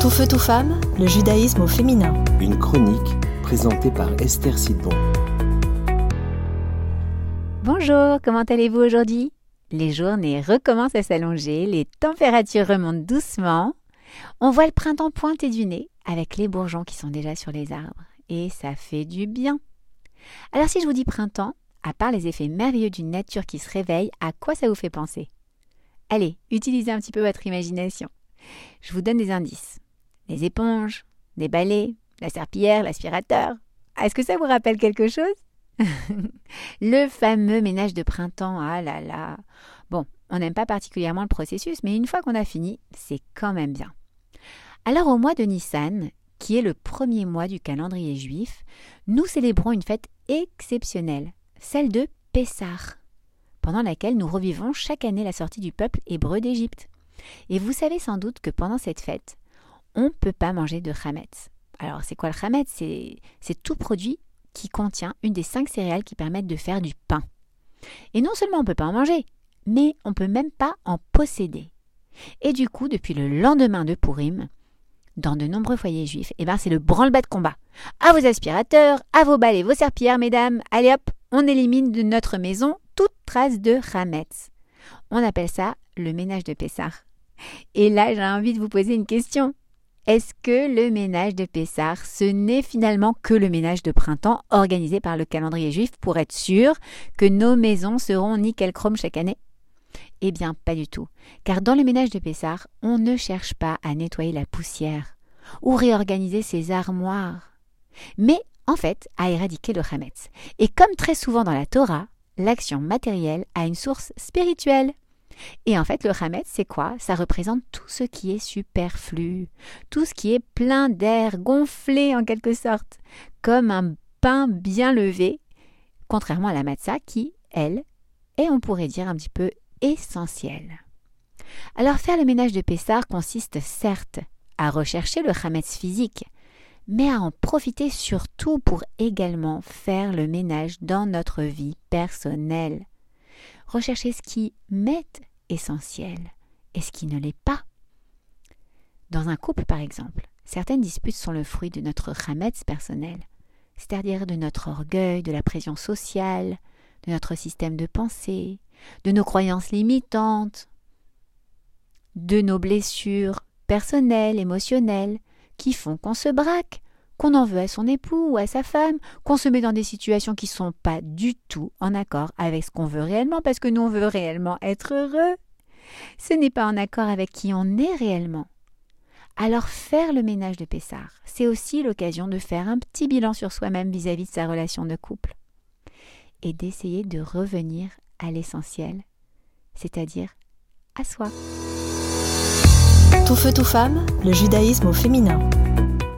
Tout feu, tout femme, le judaïsme au féminin. Une chronique présentée par Esther Sidbon. Bonjour, comment allez-vous aujourd'hui? Les journées recommencent à s'allonger, les températures remontent doucement. On voit le printemps pointer du nez avec les bourgeons qui sont déjà sur les arbres. Et ça fait du bien. Alors si je vous dis printemps, à part les effets merveilleux d'une nature qui se réveille, à quoi ça vous fait penser? Allez, utilisez un petit peu votre imagination. Je vous donne des indices. Les éponges, des balais, la serpillière, l'aspirateur. Est-ce que ça vous rappelle quelque chose? Le fameux ménage de printemps, ah là là. Bon, on n'aime pas particulièrement le processus, mais une fois qu'on a fini, c'est quand même bien. Alors au mois de Nissan, qui est le premier mois du calendrier juif, nous célébrons une fête exceptionnelle, celle de Pessah pendant laquelle nous revivons chaque année la sortie du peuple hébreu d'Égypte. Et vous savez sans doute que pendant cette fête, on ne peut pas manger de chametz. Alors c'est quoi le chametz C'est tout produit qui contient une des cinq céréales qui permettent de faire du pain. Et non seulement on ne peut pas en manger, mais on ne peut même pas en posséder. Et du coup, depuis le lendemain de Purim, dans de nombreux foyers juifs, eh ben c'est le branle-bas de combat. À vos aspirateurs, à vos balais, vos serpillères, mesdames, allez hop, on élimine de notre maison toute trace de Hametz. On appelle ça le ménage de Pessah. Et là, j'ai envie de vous poser une question. Est-ce que le ménage de Pessah, ce n'est finalement que le ménage de printemps organisé par le calendrier juif pour être sûr que nos maisons seront nickel chrome chaque année? Eh bien, pas du tout. Car dans le ménage de Pessah, on ne cherche pas à nettoyer la poussière ou réorganiser ses armoires, mais en fait à éradiquer le Hametz. Et comme très souvent dans la Torah, l'action matérielle a une source spirituelle. Et en fait, le Hametz, c'est quoi? Ça représente tout ce qui est superflu, tout ce qui est plein d'air, gonflé en quelque sorte, comme un pain bien levé, contrairement à la matzah qui, elle, est, on pourrait dire, un petit peu essentielle. Alors faire le ménage de Pessar consiste certes à rechercher le Hametz physique, mais à en profiter surtout pour également faire le ménage dans notre vie personnelle. Rechercher ce qui m'est essentiel et ce qui ne l'est pas? Dans un couple, par exemple, certaines disputes sont le fruit de notre chametz personnel, c'est-à-dire de notre orgueil, de la pression sociale, de notre système de pensée, de nos croyances limitantes, de nos blessures personnelles, émotionnelles, qui font qu'on se braque, qu'on en veut à son époux ou à sa femme, qu'on se met dans des situations qui ne sont pas du tout en accord avec ce qu'on veut réellement, parce que nous on veut réellement être heureux. Ce n'est pas en accord avec qui on est réellement. Alors faire le ménage de Pessard, c'est aussi l'occasion de faire un petit bilan sur soi-même vis-à-vis de sa relation de couple et d'essayer de revenir à l'essentiel, c'est-à-dire à soi. Tout feu, tout femme, le judaïsme au féminin.